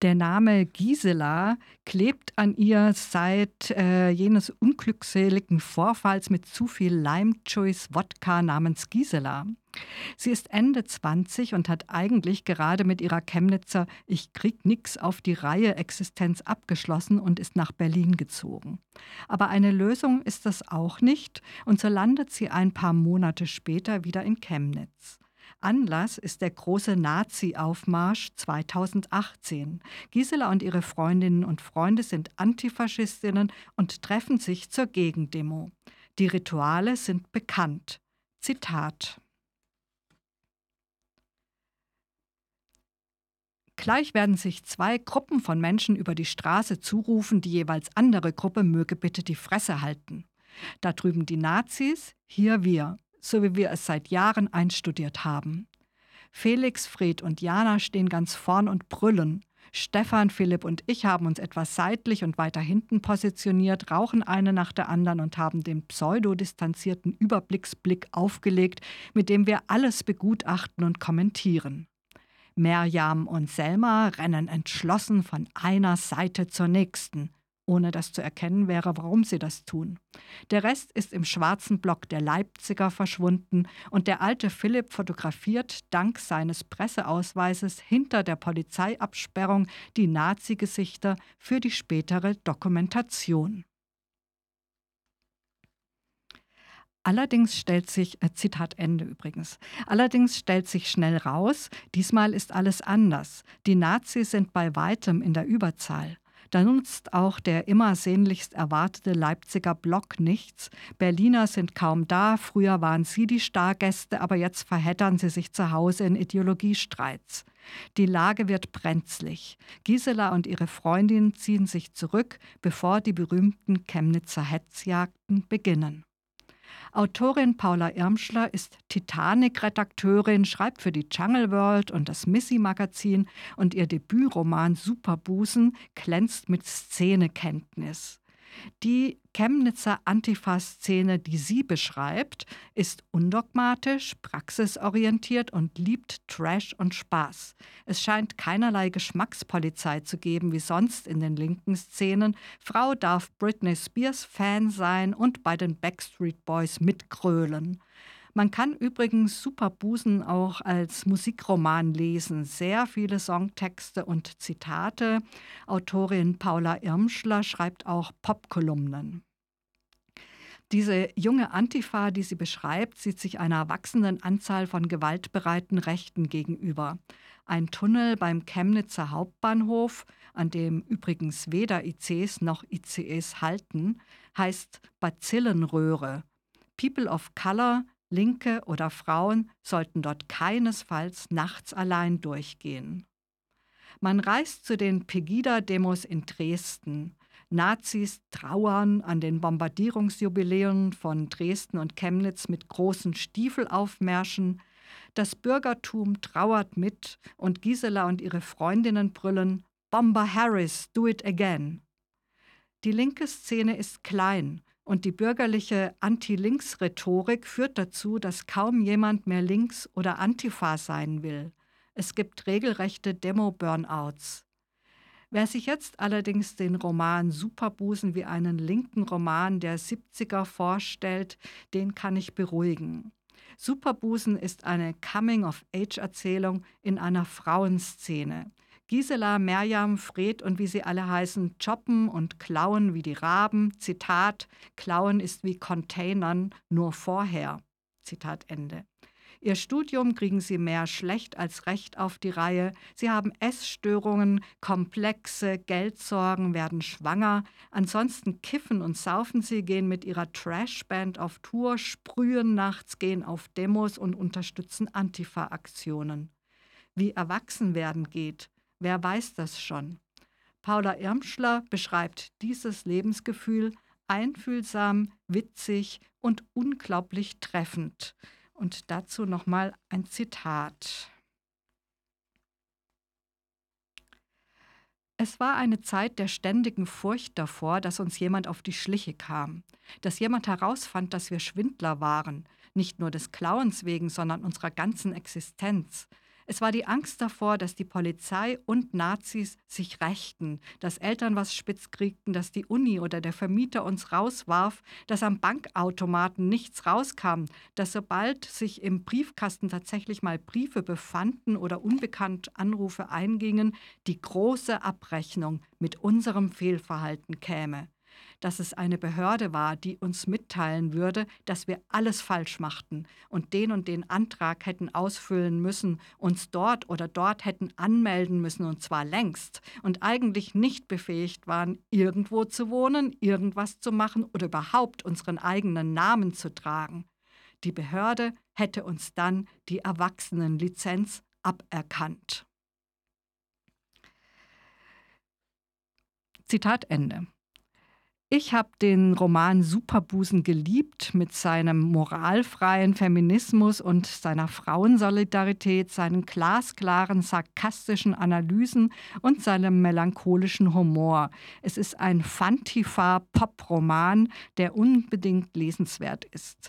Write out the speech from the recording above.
Der Name Gisela klebt an ihr seit äh, jenes unglückseligen Vorfalls mit zu viel Lime Choice Wodka namens Gisela. Sie ist Ende 20 und hat eigentlich gerade mit ihrer Chemnitzer Ich krieg nix auf die Reihe Existenz abgeschlossen und ist nach Berlin gezogen. Aber eine Lösung ist das auch nicht und so landet sie ein paar Monate später wieder in Chemnitz. Anlass ist der große Nazi-Aufmarsch 2018. Gisela und ihre Freundinnen und Freunde sind Antifaschistinnen und treffen sich zur Gegendemo. Die Rituale sind bekannt. Zitat Gleich werden sich zwei Gruppen von Menschen über die Straße zurufen, die jeweils andere Gruppe möge bitte die Fresse halten. Da drüben die Nazis, hier wir, so wie wir es seit Jahren einstudiert haben. Felix, Fred und Jana stehen ganz vorn und brüllen. Stefan, Philipp und ich haben uns etwas seitlich und weiter hinten positioniert, rauchen eine nach der anderen und haben den pseudo-distanzierten Überblicksblick aufgelegt, mit dem wir alles begutachten und kommentieren. Merjam und Selma rennen entschlossen von einer Seite zur nächsten, ohne dass zu erkennen wäre, warum sie das tun. Der Rest ist im schwarzen Block der Leipziger verschwunden und der alte Philipp fotografiert dank seines Presseausweises hinter der Polizeiabsperrung die Nazi-Gesichter für die spätere Dokumentation. Allerdings stellt sich, äh, Zitat Ende übrigens, allerdings stellt sich schnell raus, diesmal ist alles anders. Die Nazis sind bei weitem in der Überzahl. Da nutzt auch der immer sehnlichst erwartete Leipziger Block nichts. Berliner sind kaum da, früher waren sie die Stargäste, aber jetzt verheddern sie sich zu Hause in Ideologiestreits. Die Lage wird brenzlig. Gisela und ihre Freundin ziehen sich zurück, bevor die berühmten Chemnitzer Hetzjagden beginnen. Autorin Paula Irmschler ist Titanic-Redakteurin, schreibt für die Jungle World und das Missy-Magazin und ihr Debütroman Superbusen glänzt mit Szenekenntnis. Die Chemnitzer Antifa-Szene, die sie beschreibt, ist undogmatisch, praxisorientiert und liebt Trash und Spaß. Es scheint keinerlei Geschmackspolizei zu geben, wie sonst in den linken Szenen. Frau darf Britney Spears Fan sein und bei den Backstreet Boys mitgrölen. Man kann übrigens Superbusen auch als Musikroman lesen. Sehr viele Songtexte und Zitate. Autorin Paula Irmschler schreibt auch Popkolumnen. Diese junge Antifa, die sie beschreibt, sieht sich einer wachsenden Anzahl von gewaltbereiten Rechten gegenüber. Ein Tunnel beim Chemnitzer Hauptbahnhof, an dem übrigens weder ICs noch ICEs halten, heißt Bazillenröhre. People of Color Linke oder Frauen sollten dort keinesfalls nachts allein durchgehen. Man reist zu den Pegida-Demos in Dresden. Nazis trauern an den Bombardierungsjubiläen von Dresden und Chemnitz mit großen Stiefelaufmärschen. Das Bürgertum trauert mit und Gisela und ihre Freundinnen brüllen Bomber Harris, do it again. Die linke Szene ist klein und die bürgerliche Anti-Links-Rhetorik führt dazu, dass kaum jemand mehr links oder Antifa sein will. Es gibt regelrechte Demo-Burnouts. Wer sich jetzt allerdings den Roman Superbusen wie einen linken Roman der 70er vorstellt, den kann ich beruhigen. Superbusen ist eine Coming-of-Age-Erzählung in einer Frauenszene. Gisela, Merjam, Fred und wie sie alle heißen, choppen und klauen wie die Raben. Zitat, klauen ist wie Containern, nur vorher. Zitat Ende. Ihr Studium kriegen sie mehr schlecht als recht auf die Reihe. Sie haben Essstörungen, Komplexe, Geldsorgen, werden schwanger. Ansonsten kiffen und saufen sie, gehen mit ihrer Trashband auf Tour, sprühen nachts, gehen auf Demos und unterstützen Antifa-Aktionen. Wie erwachsen werden geht, Wer weiß das schon? Paula Irmschler beschreibt dieses Lebensgefühl einfühlsam, witzig und unglaublich treffend. Und dazu nochmal ein Zitat. Es war eine Zeit der ständigen Furcht davor, dass uns jemand auf die Schliche kam, dass jemand herausfand, dass wir Schwindler waren, nicht nur des Klauens wegen, sondern unserer ganzen Existenz, Es war die Angst davor, dass die Polizei und Nazis sich rächten, dass Eltern was spitz kriegten, dass die Uni oder der Vermieter uns rauswarf, dass am Bankautomaten nichts rauskam, dass sobald sich im Briefkasten tatsächlich mal Briefe befanden oder unbekannt Anrufe eingingen, die große Abrechnung mit unserem Fehlverhalten käme dass es eine Behörde war, die uns mitteilen würde, dass wir alles falsch machten und den und den Antrag hätten ausfüllen müssen, uns dort oder dort hätten anmelden müssen und zwar längst und eigentlich nicht befähigt waren, irgendwo zu wohnen, irgendwas zu machen oder überhaupt unseren eigenen Namen zu tragen. Die Behörde hätte uns dann die Erwachsenenlizenz aberkannt. Zitat Ende. Ich habe den Roman Superbusen geliebt mit seinem moralfreien Feminismus und seiner Frauensolidarität, seinen glasklaren, sarkastischen Analysen und seinem melancholischen Humor. Es ist ein Fantifa-Pop-Roman, der unbedingt lesenswert ist.